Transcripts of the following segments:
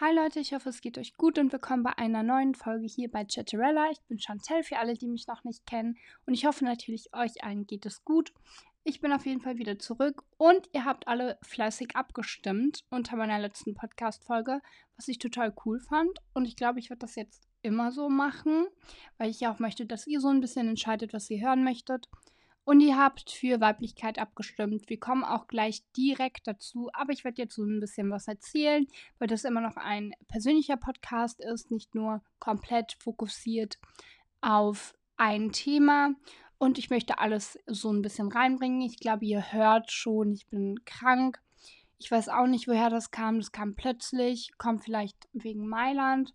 Hi Leute, ich hoffe es geht euch gut und willkommen bei einer neuen Folge hier bei Chatterella. Ich bin Chantel für alle, die mich noch nicht kennen und ich hoffe natürlich euch allen geht es gut. Ich bin auf jeden Fall wieder zurück und ihr habt alle fleißig abgestimmt unter meiner letzten Podcast-Folge, was ich total cool fand und ich glaube, ich werde das jetzt immer so machen, weil ich ja auch möchte, dass ihr so ein bisschen entscheidet, was ihr hören möchtet. Und ihr habt für Weiblichkeit abgestimmt. Wir kommen auch gleich direkt dazu, aber ich werde jetzt so ein bisschen was erzählen, weil das immer noch ein persönlicher Podcast ist, nicht nur komplett fokussiert auf ein Thema. Und ich möchte alles so ein bisschen reinbringen. Ich glaube, ihr hört schon, ich bin krank. Ich weiß auch nicht, woher das kam. Das kam plötzlich, kommt vielleicht wegen Mailand.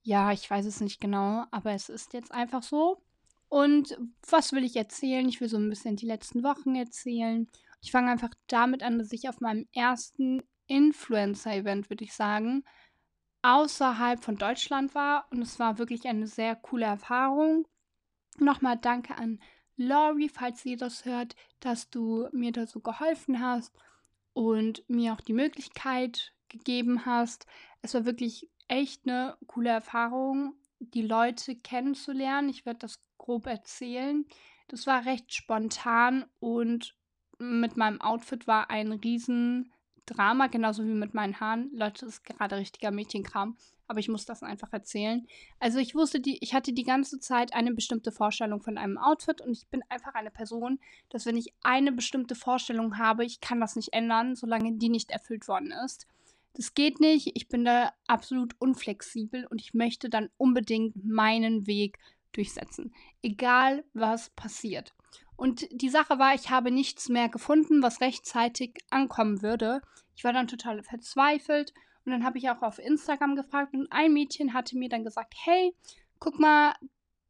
Ja, ich weiß es nicht genau, aber es ist jetzt einfach so. Und was will ich erzählen? Ich will so ein bisschen die letzten Wochen erzählen. Ich fange einfach damit an, dass ich auf meinem ersten Influencer-Event, würde ich sagen, außerhalb von Deutschland war. Und es war wirklich eine sehr coole Erfahrung. Nochmal danke an Laurie, falls sie das hört, dass du mir da so geholfen hast und mir auch die Möglichkeit gegeben hast. Es war wirklich echt eine coole Erfahrung, die Leute kennenzulernen. Ich werde das grob erzählen. Das war recht spontan und mit meinem Outfit war ein Riesendrama, genauso wie mit meinen Haaren. Leute, das ist gerade richtiger Mädchenkram, aber ich muss das einfach erzählen. Also ich wusste, die, ich hatte die ganze Zeit eine bestimmte Vorstellung von einem Outfit und ich bin einfach eine Person, dass wenn ich eine bestimmte Vorstellung habe, ich kann das nicht ändern, solange die nicht erfüllt worden ist. Das geht nicht, ich bin da absolut unflexibel und ich möchte dann unbedingt meinen Weg durchsetzen. Egal, was passiert. Und die Sache war, ich habe nichts mehr gefunden, was rechtzeitig ankommen würde. Ich war dann total verzweifelt und dann habe ich auch auf Instagram gefragt und ein Mädchen hatte mir dann gesagt, hey, guck mal,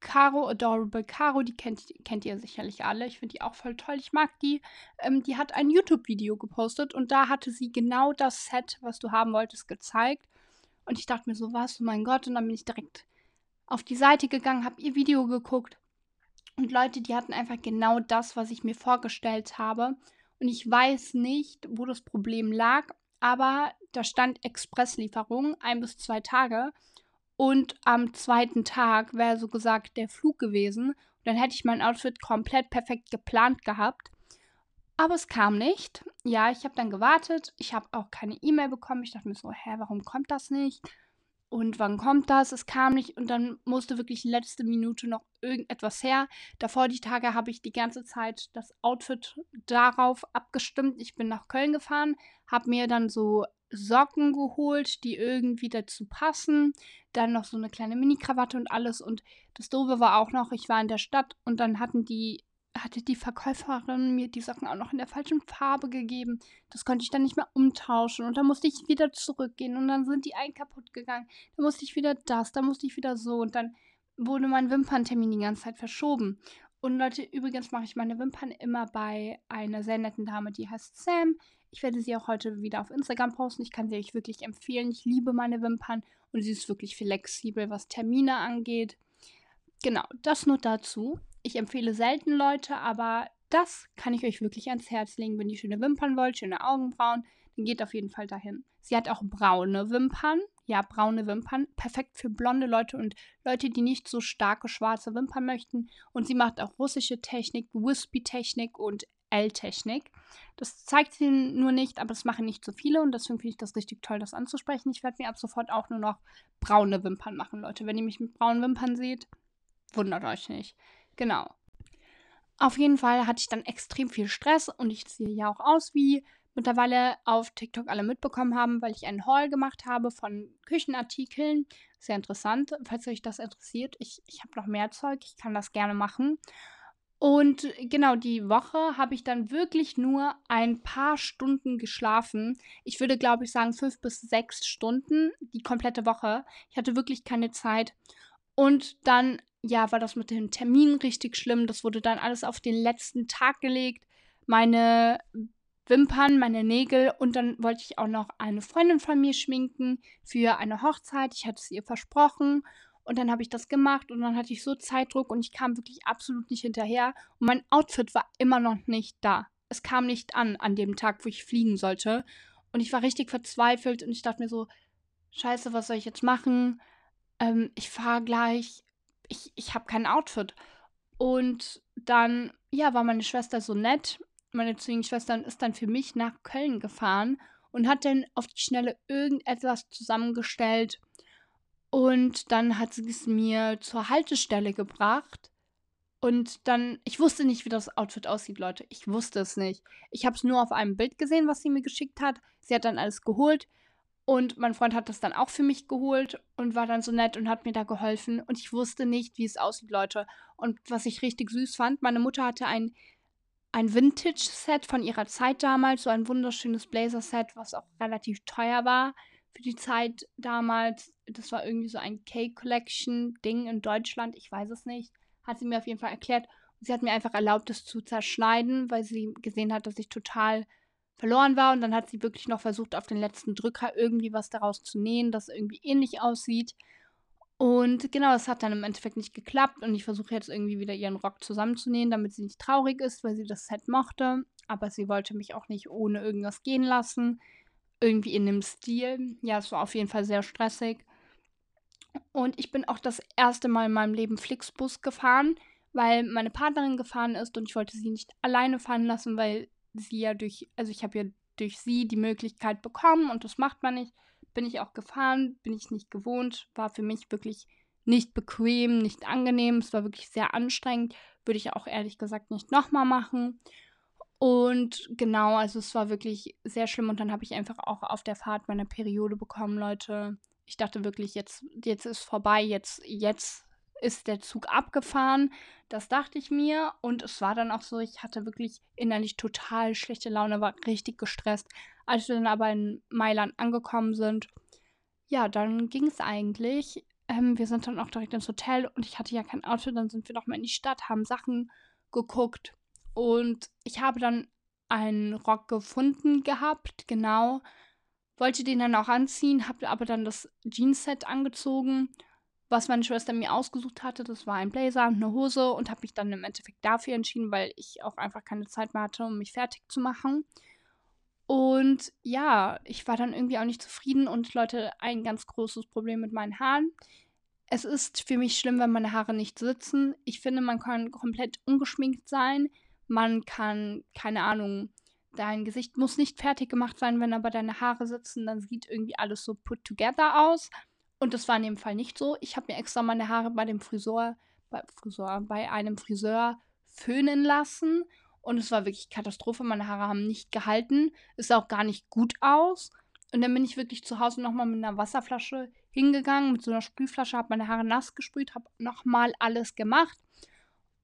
Caro, Adorable Caro, die kennt, kennt ihr sicherlich alle. Ich finde die auch voll toll. Ich mag die. Ähm, die hat ein YouTube-Video gepostet und da hatte sie genau das Set, was du haben wolltest, gezeigt. Und ich dachte mir so, was, oh mein Gott. Und dann bin ich direkt auf die Seite gegangen, habe ihr Video geguckt. Und Leute, die hatten einfach genau das, was ich mir vorgestellt habe. Und ich weiß nicht, wo das Problem lag, aber da stand Expresslieferung, ein bis zwei Tage. Und am zweiten Tag wäre so gesagt der Flug gewesen. Und dann hätte ich mein Outfit komplett perfekt geplant gehabt. Aber es kam nicht. Ja, ich habe dann gewartet. Ich habe auch keine E-Mail bekommen. Ich dachte mir so, hä, warum kommt das nicht? Und wann kommt das? Es kam nicht und dann musste wirklich letzte Minute noch irgendetwas her. Davor die Tage habe ich die ganze Zeit das Outfit darauf abgestimmt. Ich bin nach Köln gefahren, habe mir dann so Socken geholt, die irgendwie dazu passen. Dann noch so eine kleine Mini-Krawatte und alles. Und das Doofe war auch noch, ich war in der Stadt und dann hatten die hatte die Verkäuferin mir die Socken auch noch in der falschen Farbe gegeben. Das konnte ich dann nicht mehr umtauschen. Und dann musste ich wieder zurückgehen. Und dann sind die einen kaputt gegangen. Dann musste ich wieder das, dann musste ich wieder so. Und dann wurde mein Wimperntermin die ganze Zeit verschoben. Und Leute, übrigens mache ich meine Wimpern immer bei einer sehr netten Dame, die heißt Sam. Ich werde sie auch heute wieder auf Instagram posten. Ich kann sie euch wirklich empfehlen. Ich liebe meine Wimpern und sie ist wirklich flexibel, was Termine angeht. Genau, das nur dazu. Ich empfehle selten Leute, aber das kann ich euch wirklich ans Herz legen. Wenn ihr schöne Wimpern wollt, schöne Augenbrauen, dann geht auf jeden Fall dahin. Sie hat auch braune Wimpern. Ja, braune Wimpern. Perfekt für blonde Leute und Leute, die nicht so starke schwarze Wimpern möchten. Und sie macht auch russische Technik, Wispy-Technik und L-Technik. Das zeigt sie nur nicht, aber das machen nicht so viele und deswegen finde ich das richtig toll, das anzusprechen. Ich werde mir ab sofort auch nur noch braune Wimpern machen, Leute. Wenn ihr mich mit braunen Wimpern seht, wundert euch nicht. Genau. Auf jeden Fall hatte ich dann extrem viel Stress und ich sehe ja auch aus, wie mittlerweile auf TikTok alle mitbekommen haben, weil ich einen Haul gemacht habe von Küchenartikeln. Sehr interessant, falls euch das interessiert. Ich, ich habe noch mehr Zeug, ich kann das gerne machen. Und genau, die Woche habe ich dann wirklich nur ein paar Stunden geschlafen. Ich würde, glaube ich, sagen, fünf bis sechs Stunden, die komplette Woche. Ich hatte wirklich keine Zeit. Und dann ja, war das mit dem Termin richtig schlimm. Das wurde dann alles auf den letzten Tag gelegt. Meine Wimpern, meine Nägel und dann wollte ich auch noch eine Freundin von mir schminken für eine Hochzeit. Ich hatte es ihr versprochen und dann habe ich das gemacht und dann hatte ich so Zeitdruck und ich kam wirklich absolut nicht hinterher und mein Outfit war immer noch nicht da. Es kam nicht an an dem Tag, wo ich fliegen sollte und ich war richtig verzweifelt und ich dachte mir so, scheiße, was soll ich jetzt machen? Ähm, ich fahre gleich, ich, ich habe kein Outfit. Und dann, ja, war meine Schwester so nett. Meine Zwillingsschwester ist dann für mich nach Köln gefahren und hat dann auf die Schnelle irgendetwas zusammengestellt. Und dann hat sie es mir zur Haltestelle gebracht. Und dann, ich wusste nicht, wie das Outfit aussieht, Leute. Ich wusste es nicht. Ich habe es nur auf einem Bild gesehen, was sie mir geschickt hat. Sie hat dann alles geholt. Und mein Freund hat das dann auch für mich geholt und war dann so nett und hat mir da geholfen. Und ich wusste nicht, wie es aussieht, Leute. Und was ich richtig süß fand, meine Mutter hatte ein, ein Vintage-Set von ihrer Zeit damals, so ein wunderschönes Blazer-Set, was auch relativ teuer war für die Zeit damals. Das war irgendwie so ein K-Collection-Ding in Deutschland, ich weiß es nicht. Hat sie mir auf jeden Fall erklärt. Und sie hat mir einfach erlaubt, das zu zerschneiden, weil sie gesehen hat, dass ich total verloren war. Und dann hat sie wirklich noch versucht, auf den letzten Drücker irgendwie was daraus zu nähen, das irgendwie ähnlich aussieht. Und genau, das hat dann im Endeffekt nicht geklappt. Und ich versuche jetzt irgendwie wieder ihren Rock zusammenzunähen, damit sie nicht traurig ist, weil sie das Set mochte. Aber sie wollte mich auch nicht ohne irgendwas gehen lassen. Irgendwie in dem Stil. Ja, es war auf jeden Fall sehr stressig. Und ich bin auch das erste Mal in meinem Leben Flixbus gefahren, weil meine Partnerin gefahren ist und ich wollte sie nicht alleine fahren lassen, weil sie ja durch, also ich habe ja durch sie die Möglichkeit bekommen und das macht man nicht. Bin ich auch gefahren, bin ich nicht gewohnt, war für mich wirklich nicht bequem, nicht angenehm, es war wirklich sehr anstrengend, würde ich auch ehrlich gesagt nicht nochmal machen. Und genau, also es war wirklich sehr schlimm und dann habe ich einfach auch auf der Fahrt meine Periode bekommen, Leute. Ich dachte wirklich, jetzt, jetzt ist vorbei, jetzt, jetzt ist der Zug abgefahren. Das dachte ich mir. Und es war dann auch so, ich hatte wirklich innerlich total schlechte Laune, war richtig gestresst. Als wir dann aber in Mailand angekommen sind, ja, dann ging es eigentlich. Ähm, wir sind dann auch direkt ins Hotel und ich hatte ja kein Auto. Dann sind wir nochmal in die Stadt, haben Sachen geguckt. Und ich habe dann einen Rock gefunden gehabt, genau. Wollte den dann auch anziehen, habe aber dann das Jeanset angezogen was meine Schwester mir ausgesucht hatte. Das war ein Blazer und eine Hose und habe mich dann im Endeffekt dafür entschieden, weil ich auch einfach keine Zeit mehr hatte, um mich fertig zu machen. Und ja, ich war dann irgendwie auch nicht zufrieden und Leute, ein ganz großes Problem mit meinen Haaren. Es ist für mich schlimm, wenn meine Haare nicht sitzen. Ich finde, man kann komplett ungeschminkt sein. Man kann, keine Ahnung, dein Gesicht muss nicht fertig gemacht sein, wenn aber deine Haare sitzen, dann sieht irgendwie alles so put together aus. Und das war in dem Fall nicht so. Ich habe mir extra meine Haare bei dem Friseur, bei Friseur, bei einem Friseur föhnen lassen. Und es war wirklich Katastrophe. Meine Haare haben nicht gehalten. Es sah auch gar nicht gut aus. Und dann bin ich wirklich zu Hause nochmal mit einer Wasserflasche hingegangen, mit so einer Sprühflasche, habe meine Haare nass gesprüht, habe nochmal alles gemacht.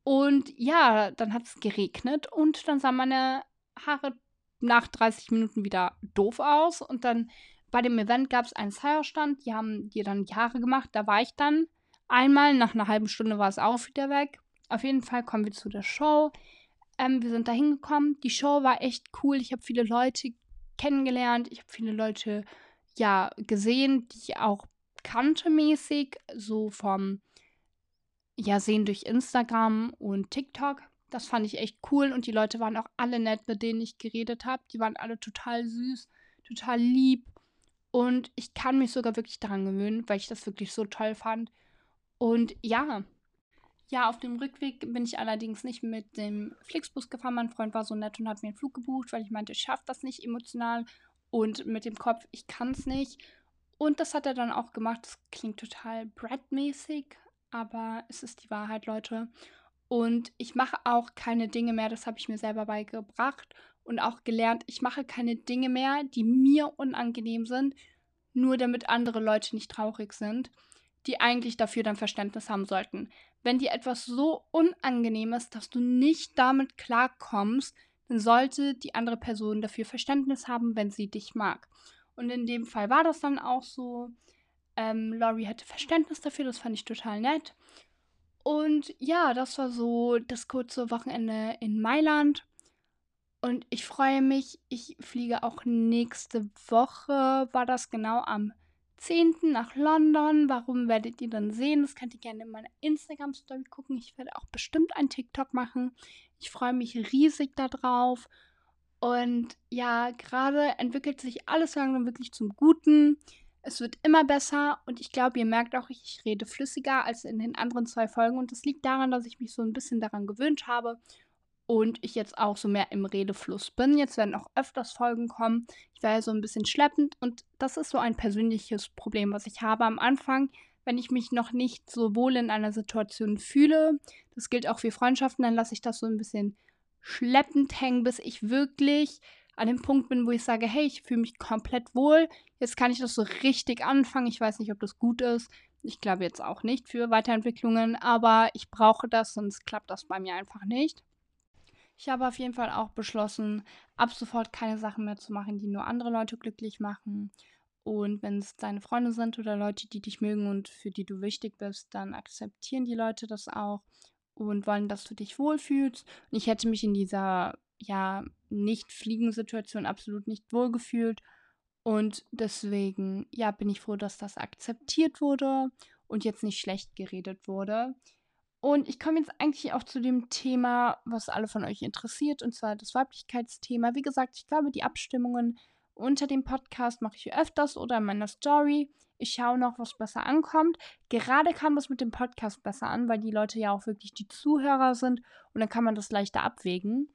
Und ja, dann hat es geregnet und dann sahen meine Haare nach 30 Minuten wieder doof aus. Und dann bei dem Event gab es einen Feierstand, die haben dir dann die Haare gemacht. Da war ich dann einmal, nach einer halben Stunde war es auch wieder weg. Auf jeden Fall kommen wir zu der Show. Ähm, wir sind da hingekommen. Die Show war echt cool. Ich habe viele Leute kennengelernt. Ich habe viele Leute ja gesehen, die ich auch kannte mäßig, so vom ja sehen durch Instagram und TikTok. Das fand ich echt cool und die Leute waren auch alle nett, mit denen ich geredet habe. Die waren alle total süß, total lieb und ich kann mich sogar wirklich daran gewöhnen, weil ich das wirklich so toll fand. Und ja, ja, auf dem Rückweg bin ich allerdings nicht mit dem Flixbus gefahren. Mein Freund war so nett und hat mir einen Flug gebucht, weil ich meinte, ich schaffe das nicht emotional und mit dem Kopf, ich kann es nicht. Und das hat er dann auch gemacht. Das klingt total Brad-mäßig, aber es ist die Wahrheit, Leute. Und ich mache auch keine Dinge mehr, das habe ich mir selber beigebracht und auch gelernt, ich mache keine Dinge mehr, die mir unangenehm sind, nur damit andere Leute nicht traurig sind, die eigentlich dafür dann Verständnis haben sollten. Wenn dir etwas so unangenehm ist, dass du nicht damit klarkommst, dann sollte die andere Person dafür Verständnis haben, wenn sie dich mag. Und in dem Fall war das dann auch so. Ähm, Laurie hatte Verständnis dafür, das fand ich total nett. Und ja, das war so das kurze Wochenende in Mailand. Und ich freue mich, ich fliege auch nächste Woche, war das genau am 10. nach London. Warum werdet ihr dann sehen? Das könnt ihr gerne in meiner Instagram-Story gucken. Ich werde auch bestimmt ein TikTok machen. Ich freue mich riesig darauf. Und ja, gerade entwickelt sich alles langsam wirklich zum Guten. Es wird immer besser und ich glaube, ihr merkt auch, ich rede flüssiger als in den anderen zwei Folgen und das liegt daran, dass ich mich so ein bisschen daran gewöhnt habe und ich jetzt auch so mehr im Redefluss bin. Jetzt werden auch öfters Folgen kommen. Ich war ja so ein bisschen schleppend und das ist so ein persönliches Problem, was ich habe am Anfang, wenn ich mich noch nicht so wohl in einer Situation fühle. Das gilt auch für Freundschaften, dann lasse ich das so ein bisschen schleppend hängen, bis ich wirklich an dem Punkt bin, wo ich sage, hey, ich fühle mich komplett wohl. Jetzt kann ich das so richtig anfangen. Ich weiß nicht, ob das gut ist. Ich glaube jetzt auch nicht für Weiterentwicklungen, aber ich brauche das, sonst klappt das bei mir einfach nicht. Ich habe auf jeden Fall auch beschlossen, ab sofort keine Sachen mehr zu machen, die nur andere Leute glücklich machen. Und wenn es deine Freunde sind oder Leute, die dich mögen und für die du wichtig bist, dann akzeptieren die Leute das auch und wollen, dass du dich wohlfühlst. Und ich hätte mich in dieser ja nicht fliegen Situation absolut nicht wohlgefühlt und deswegen ja bin ich froh, dass das akzeptiert wurde und jetzt nicht schlecht geredet wurde. Und ich komme jetzt eigentlich auch zu dem Thema, was alle von euch interessiert, und zwar das Weiblichkeitsthema. Wie gesagt, ich glaube, die Abstimmungen unter dem Podcast mache ich öfters oder in meiner Story. Ich schaue noch, was besser ankommt. Gerade kam das mit dem Podcast besser an, weil die Leute ja auch wirklich die Zuhörer sind und dann kann man das leichter abwägen.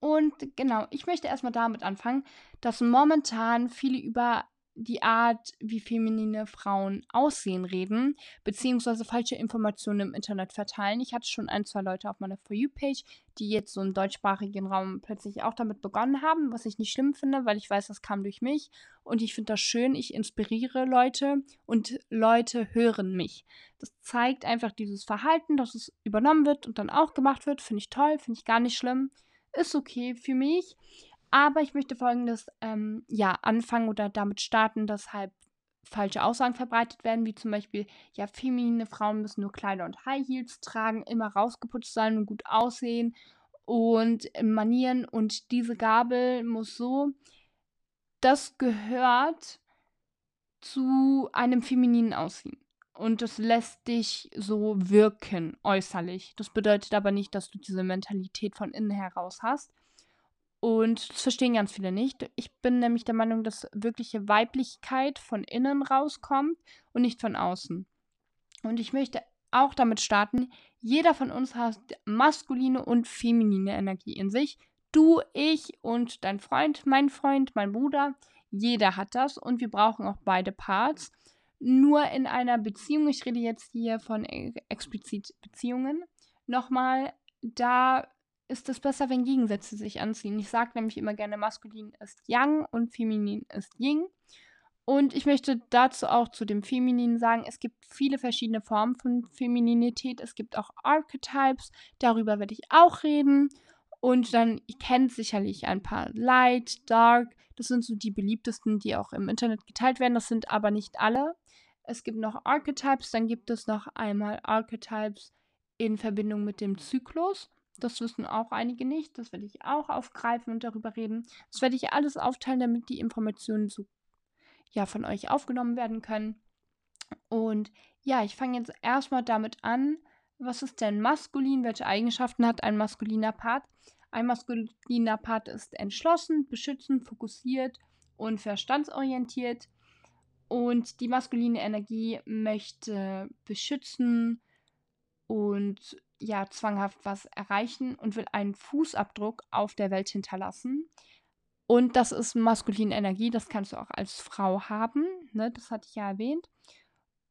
Und genau, ich möchte erstmal damit anfangen, dass momentan viele über die Art, wie feminine Frauen aussehen, reden, beziehungsweise falsche Informationen im Internet verteilen. Ich hatte schon ein, zwei Leute auf meiner For You-Page, die jetzt so im deutschsprachigen Raum plötzlich auch damit begonnen haben, was ich nicht schlimm finde, weil ich weiß, das kam durch mich. Und ich finde das schön, ich inspiriere Leute und Leute hören mich. Das zeigt einfach dieses Verhalten, dass es übernommen wird und dann auch gemacht wird. Finde ich toll, finde ich gar nicht schlimm. Ist okay für mich. Aber ich möchte folgendes ähm, ja, anfangen oder damit starten, dass halt falsche Aussagen verbreitet werden, wie zum Beispiel, ja, feminine Frauen müssen nur Kleider und High Heels tragen, immer rausgeputzt sein und gut aussehen und Manieren und diese Gabel muss so. Das gehört zu einem femininen Aussehen. Und das lässt dich so wirken, äußerlich. Das bedeutet aber nicht, dass du diese Mentalität von innen heraus hast. Und das verstehen ganz viele nicht. Ich bin nämlich der Meinung, dass wirkliche Weiblichkeit von innen rauskommt und nicht von außen. Und ich möchte auch damit starten, jeder von uns hat maskuline und feminine Energie in sich. Du, ich und dein Freund, mein Freund, mein Bruder, jeder hat das und wir brauchen auch beide Parts. Nur in einer Beziehung, ich rede jetzt hier von e-, explizit Beziehungen, nochmal, da ist es besser, wenn Gegensätze sich anziehen. Ich sage nämlich immer gerne, maskulin ist Yang und feminin ist Ying. Und ich möchte dazu auch zu dem Femininen sagen, es gibt viele verschiedene Formen von Femininität. Es gibt auch Archetypes, darüber werde ich auch reden. Und dann, ihr kennt sicherlich ein paar Light, Dark, das sind so die beliebtesten, die auch im Internet geteilt werden. Das sind aber nicht alle. Es gibt noch Archetypes, dann gibt es noch einmal Archetypes in Verbindung mit dem Zyklus. Das wissen auch einige nicht. Das werde ich auch aufgreifen und darüber reden. Das werde ich alles aufteilen, damit die Informationen so ja, von euch aufgenommen werden können. Und ja, ich fange jetzt erstmal damit an, was ist denn maskulin? Welche Eigenschaften hat ein maskuliner Part? Ein maskuliner Part ist entschlossen, beschützend, fokussiert und verstandsorientiert. Und die maskuline Energie möchte beschützen und ja zwanghaft was erreichen und will einen Fußabdruck auf der Welt hinterlassen. Und das ist maskuline Energie, das kannst du auch als Frau haben, ne? das hatte ich ja erwähnt.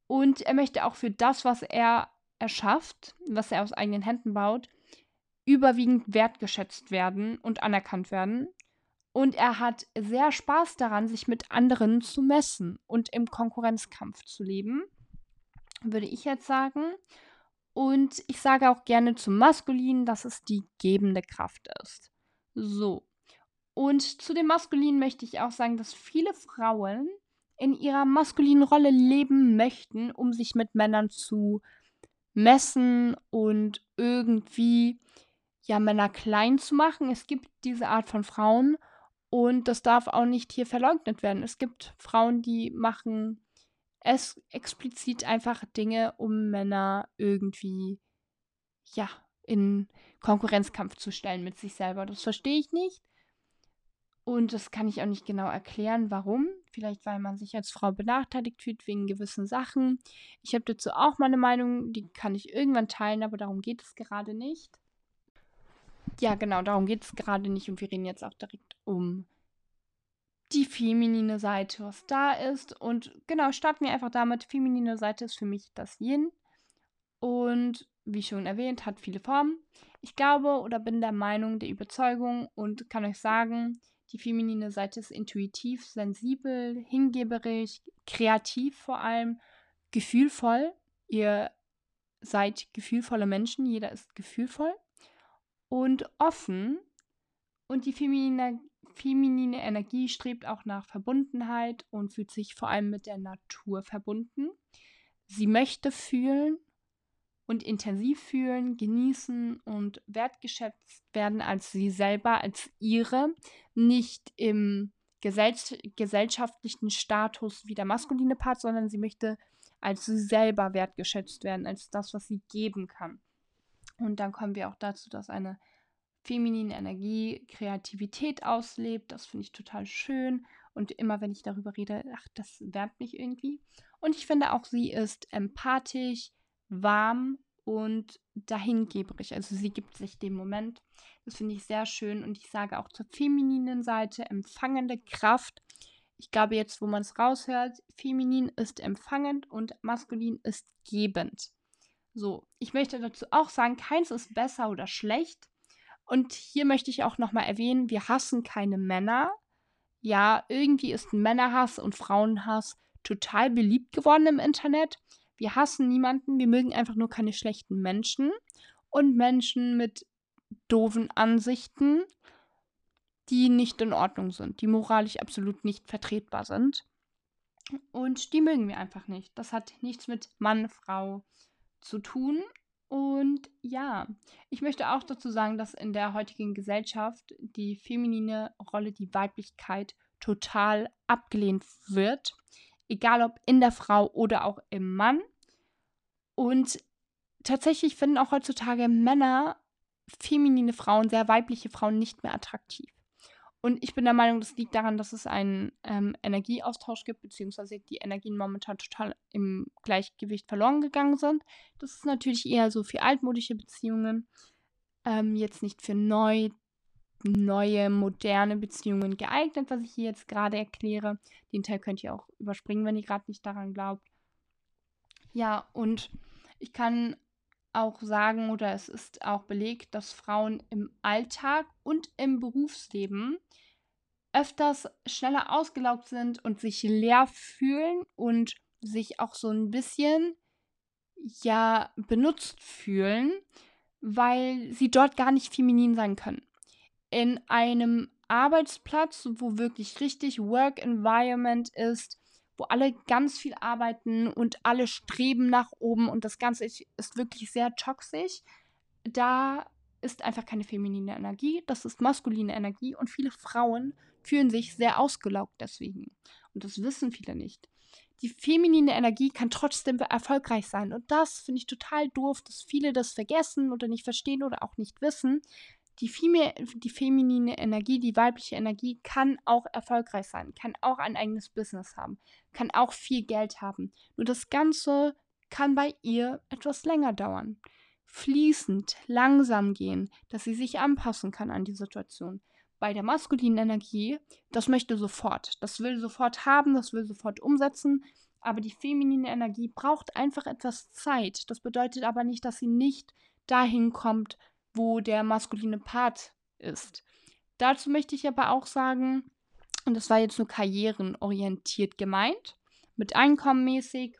Und er möchte auch für das, was er erschafft, was er aus eigenen Händen baut, überwiegend wertgeschätzt werden und anerkannt werden. Und er hat sehr Spaß daran, sich mit anderen zu messen und im Konkurrenzkampf zu leben, würde ich jetzt sagen. Und ich sage auch gerne zum Maskulin, dass es die gebende Kraft ist. So. Und zu dem Maskulin möchte ich auch sagen, dass viele Frauen in ihrer maskulinen Rolle leben möchten, um sich mit Männern zu messen und irgendwie ja Männer klein zu machen. Es gibt diese Art von Frauen und das darf auch nicht hier verleugnet werden. Es gibt Frauen, die machen es explizit einfach Dinge, um Männer irgendwie, ja, in Konkurrenzkampf zu stellen mit sich selber. Das verstehe ich nicht. Und das kann ich auch nicht genau erklären, warum. vielleicht weil man sich als Frau benachteiligt fühlt wegen gewissen Sachen. Ich habe dazu auch meine Meinung, die kann ich irgendwann teilen, aber darum geht es gerade nicht. Ja, genau, darum geht es gerade nicht und wir reden jetzt auch direkt um die feminine Seite, was da ist. Und genau, starten wir einfach damit. Feminine Seite ist für mich das Yin. Und wie schon erwähnt, hat viele Formen. Ich glaube oder bin der Meinung, der Überzeugung und kann euch sagen, die feminine Seite ist intuitiv, sensibel, hingeberisch, kreativ vor allem, gefühlvoll. Ihr seid gefühlvolle Menschen, jeder ist gefühlvoll und offen. Und die feminine, feminine Energie strebt auch nach Verbundenheit und fühlt sich vor allem mit der Natur verbunden. Sie möchte fühlen und intensiv fühlen, genießen und wertgeschätzt werden als sie selber, als ihre, nicht im gesell gesellschaftlichen Status wie der maskuline Part, sondern sie möchte als sie selber wertgeschätzt werden, als das, was sie geben kann. Und dann kommen wir auch dazu, dass eine feminine Energie Kreativität auslebt. Das finde ich total schön. Und immer wenn ich darüber rede, ach, das wärmt mich irgendwie. Und ich finde auch, sie ist empathisch, warm und dahingeberig. Also sie gibt sich dem Moment. Das finde ich sehr schön. Und ich sage auch zur femininen Seite empfangende Kraft. Ich glaube jetzt, wo man es raushört, feminin ist empfangend und maskulin ist gebend. So, ich möchte dazu auch sagen, keins ist besser oder schlecht. Und hier möchte ich auch nochmal erwähnen, wir hassen keine Männer. Ja, irgendwie ist Männerhass und Frauenhass total beliebt geworden im Internet. Wir hassen niemanden, wir mögen einfach nur keine schlechten Menschen und Menschen mit doofen Ansichten, die nicht in Ordnung sind, die moralisch absolut nicht vertretbar sind. Und die mögen wir einfach nicht. Das hat nichts mit Mann, Frau zu tun. Und ja, ich möchte auch dazu sagen, dass in der heutigen Gesellschaft die feminine Rolle, die Weiblichkeit total abgelehnt wird egal ob in der Frau oder auch im Mann. Und tatsächlich finden auch heutzutage Männer feminine Frauen, sehr weibliche Frauen nicht mehr attraktiv. Und ich bin der Meinung, das liegt daran, dass es einen ähm, Energieaustausch gibt, beziehungsweise die Energien momentan total im Gleichgewicht verloren gegangen sind. Das ist natürlich eher so für altmodische Beziehungen, ähm, jetzt nicht für neu neue, moderne Beziehungen geeignet, was ich hier jetzt gerade erkläre. Den Teil könnt ihr auch überspringen, wenn ihr gerade nicht daran glaubt. Ja, und ich kann auch sagen, oder es ist auch belegt, dass Frauen im Alltag und im Berufsleben öfters schneller ausgelaugt sind und sich leer fühlen und sich auch so ein bisschen ja benutzt fühlen, weil sie dort gar nicht feminin sein können. In einem Arbeitsplatz, wo wirklich richtig Work Environment ist, wo alle ganz viel arbeiten und alle streben nach oben und das Ganze ist, ist wirklich sehr toxisch, da ist einfach keine feminine Energie, das ist maskuline Energie und viele Frauen fühlen sich sehr ausgelaugt deswegen. Und das wissen viele nicht. Die feminine Energie kann trotzdem erfolgreich sein. Und das finde ich total doof, dass viele das vergessen oder nicht verstehen oder auch nicht wissen, die, Femi die feminine Energie, die weibliche Energie kann auch erfolgreich sein, kann auch ein eigenes Business haben, kann auch viel Geld haben. Nur das Ganze kann bei ihr etwas länger dauern. Fließend, langsam gehen, dass sie sich anpassen kann an die Situation. Bei der maskulinen Energie, das möchte sofort, das will sofort haben, das will sofort umsetzen, aber die feminine Energie braucht einfach etwas Zeit. Das bedeutet aber nicht, dass sie nicht dahin kommt, wo der maskuline Part ist. Dazu möchte ich aber auch sagen, und das war jetzt nur karrierenorientiert gemeint, mit Einkommen mäßig.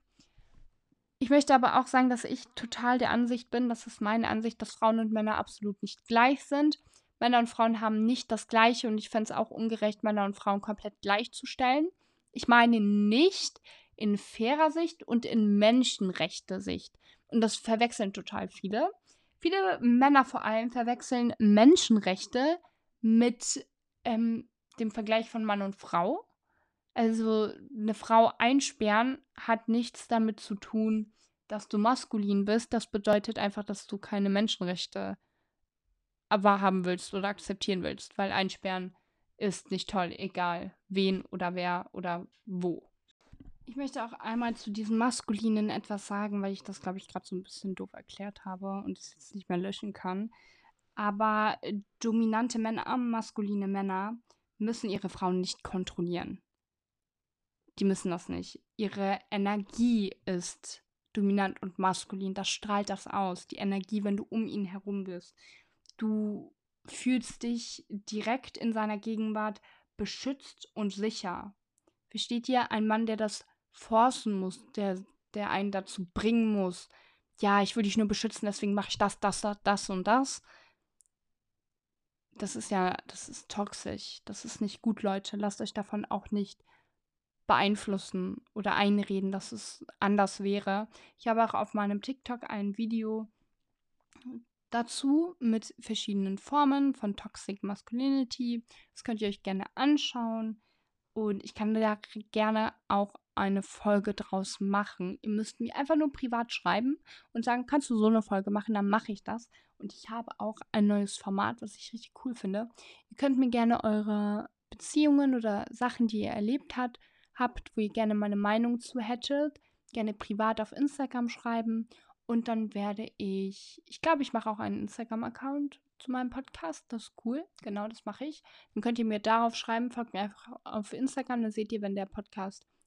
Ich möchte aber auch sagen, dass ich total der Ansicht bin, das ist meine Ansicht, dass Frauen und Männer absolut nicht gleich sind. Männer und Frauen haben nicht das Gleiche und ich fände es auch ungerecht, Männer und Frauen komplett gleichzustellen. Ich meine nicht in fairer Sicht und in Menschenrechte Sicht. Und das verwechseln total viele. Viele Männer vor allem verwechseln Menschenrechte mit ähm, dem Vergleich von Mann und Frau. Also eine Frau einsperren hat nichts damit zu tun, dass du maskulin bist. Das bedeutet einfach, dass du keine Menschenrechte wahrhaben willst oder akzeptieren willst, weil einsperren ist nicht toll, egal wen oder wer oder wo. Ich möchte auch einmal zu diesen Maskulinen etwas sagen, weil ich das, glaube ich, gerade so ein bisschen doof erklärt habe und es jetzt nicht mehr löschen kann. Aber äh, dominante Männer, maskuline Männer müssen ihre Frauen nicht kontrollieren. Die müssen das nicht. Ihre Energie ist dominant und maskulin. Das strahlt das aus. Die Energie, wenn du um ihn herum bist. Du fühlst dich direkt in seiner Gegenwart beschützt und sicher. Versteht ihr? Ein Mann, der das forcen muss, der, der einen dazu bringen muss, ja, ich will dich nur beschützen, deswegen mache ich das, das, das und das. Das ist ja, das ist toxisch. Das ist nicht gut, Leute. Lasst euch davon auch nicht beeinflussen oder einreden, dass es anders wäre. Ich habe auch auf meinem TikTok ein Video dazu mit verschiedenen Formen von Toxic Masculinity. Das könnt ihr euch gerne anschauen. Und ich kann da gerne auch eine Folge draus machen. Ihr müsst mir einfach nur privat schreiben und sagen, kannst du so eine Folge machen, dann mache ich das. Und ich habe auch ein neues Format, was ich richtig cool finde. Ihr könnt mir gerne eure Beziehungen oder Sachen, die ihr erlebt habt, habt, wo ihr gerne meine Meinung zu hättet, gerne privat auf Instagram schreiben. Und dann werde ich, ich glaube, ich mache auch einen Instagram-Account zu meinem Podcast. Das ist cool. Genau, das mache ich. Dann könnt ihr mir darauf schreiben, folgt mir einfach auf Instagram, dann seht ihr, wenn der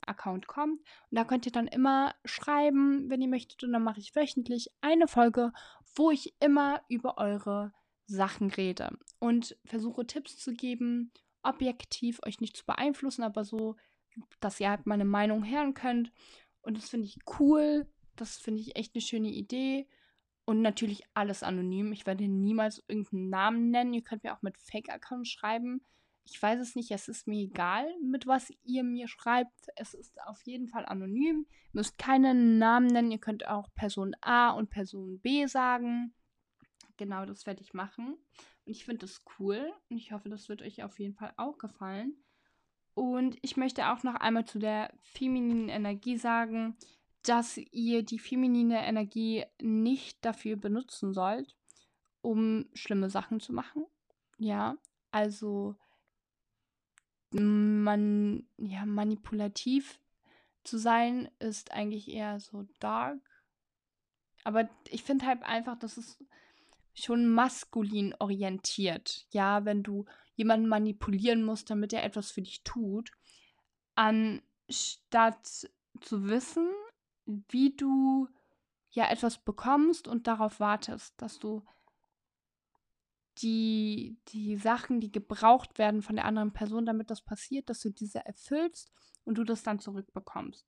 Podcast-Account kommt. Und da könnt ihr dann immer schreiben, wenn ihr möchtet. Und dann mache ich wöchentlich eine Folge, wo ich immer über eure Sachen rede und versuche Tipps zu geben, objektiv euch nicht zu beeinflussen, aber so, dass ihr halt meine Meinung hören könnt. Und das finde ich cool. Das finde ich echt eine schöne Idee. Und natürlich alles anonym. Ich werde niemals irgendeinen Namen nennen. Ihr könnt mir auch mit Fake-Account schreiben. Ich weiß es nicht, es ist mir egal, mit was ihr mir schreibt. Es ist auf jeden Fall anonym. Ihr müsst keinen Namen nennen. Ihr könnt auch Person A und Person B sagen. Genau, das werde ich machen. Und ich finde das cool. Und ich hoffe, das wird euch auf jeden Fall auch gefallen. Und ich möchte auch noch einmal zu der femininen Energie sagen, dass ihr die feminine Energie nicht dafür benutzen sollt, um schlimme Sachen zu machen. Ja, also man, ja, manipulativ zu sein ist eigentlich eher so dark. Aber ich finde halt einfach, dass es schon maskulin orientiert. Ja, wenn du jemanden manipulieren musst, damit er etwas für dich tut, anstatt zu wissen, wie du ja etwas bekommst und darauf wartest, dass du die, die Sachen, die gebraucht werden von der anderen Person, damit das passiert, dass du diese erfüllst und du das dann zurückbekommst.